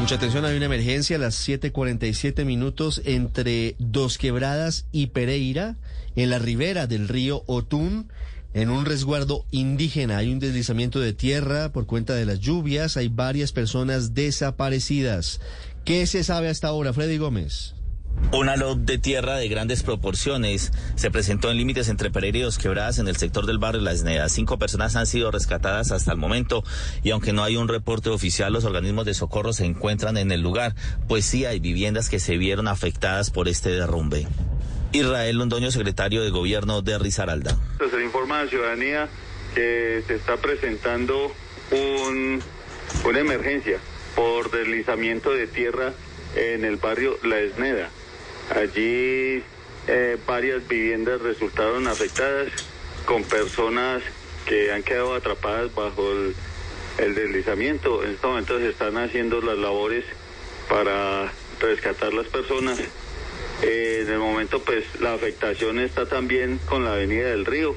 Mucha atención, hay una emergencia a las 7:47 minutos entre Dos Quebradas y Pereira, en la ribera del río Otún. En un resguardo indígena hay un deslizamiento de tierra por cuenta de las lluvias. Hay varias personas desaparecidas. ¿Qué se sabe hasta ahora, Freddy Gómez? Una lot de tierra de grandes proporciones se presentó en límites entre Pereira y Quebradas en el sector del barrio La Esneda. Cinco personas han sido rescatadas hasta el momento y aunque no hay un reporte oficial, los organismos de socorro se encuentran en el lugar, pues sí hay viviendas que se vieron afectadas por este derrumbe. Israel Londoño, secretario de Gobierno de Risaralda. Se informa a la ciudadanía que se está presentando un, una emergencia por deslizamiento de tierra en el barrio La Esneda. Allí eh, varias viviendas resultaron afectadas con personas que han quedado atrapadas bajo el, deslizamiento. En este momento se están haciendo las labores para rescatar las personas. Eh, en el momento, pues la afectación está también con la avenida del río.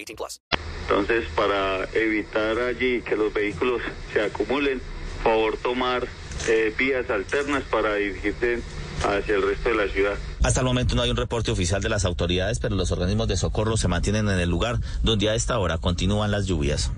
18 plus. Entonces, para evitar allí que los vehículos se acumulen, favor tomar eh, vías alternas para dirigirse hacia el resto de la ciudad. Hasta el momento no hay un reporte oficial de las autoridades, pero los organismos de socorro se mantienen en el lugar donde a esta hora continúan las lluvias.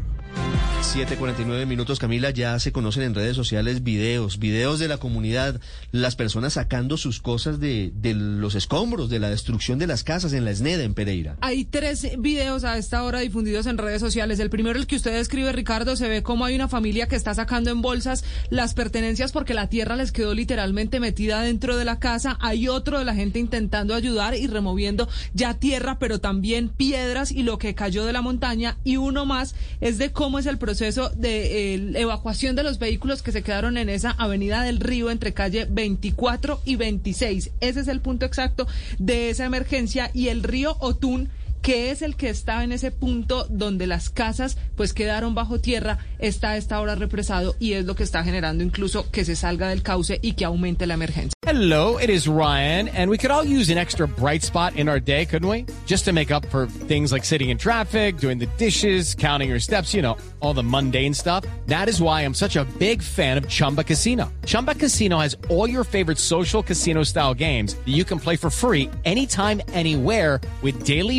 7:49 minutos, Camila. Ya se conocen en redes sociales videos, videos de la comunidad, las personas sacando sus cosas de, los escombros, de la destrucción de las casas en la Esneda, en Pereira. Hay tres videos a esta hora difundidos en redes sociales. El primero, el que usted describe, Ricardo, se ve como hay una familia que está sacando en bolsas las pertenencias porque la tierra les quedó literalmente metida dentro de la casa. Hay otro de la gente intentando ayudar y removiendo ya tierra, pero también piedras y lo que cayó de la montaña. Y uno más es de cómo es el proceso de eh, evacuación de los vehículos que se quedaron en esa avenida del río entre calle 24 y 26. Ese es el punto exacto de esa emergencia y el río Otún que es el que está en ese punto donde las casas pues quedaron bajo tierra, está a esta hora represado y es lo que está generando incluso que se salga del cauce y que aumente la emergencia. Hello, it is Ryan, and we could all use an extra bright spot in our day, couldn't we? Just to make up for things like sitting in traffic, doing the dishes, counting your steps, you know, all the mundane stuff. That is why I'm such a big fan of Chumba Casino. Chumba Casino has all your favorite social casino style games that you can play for free anytime, anywhere with daily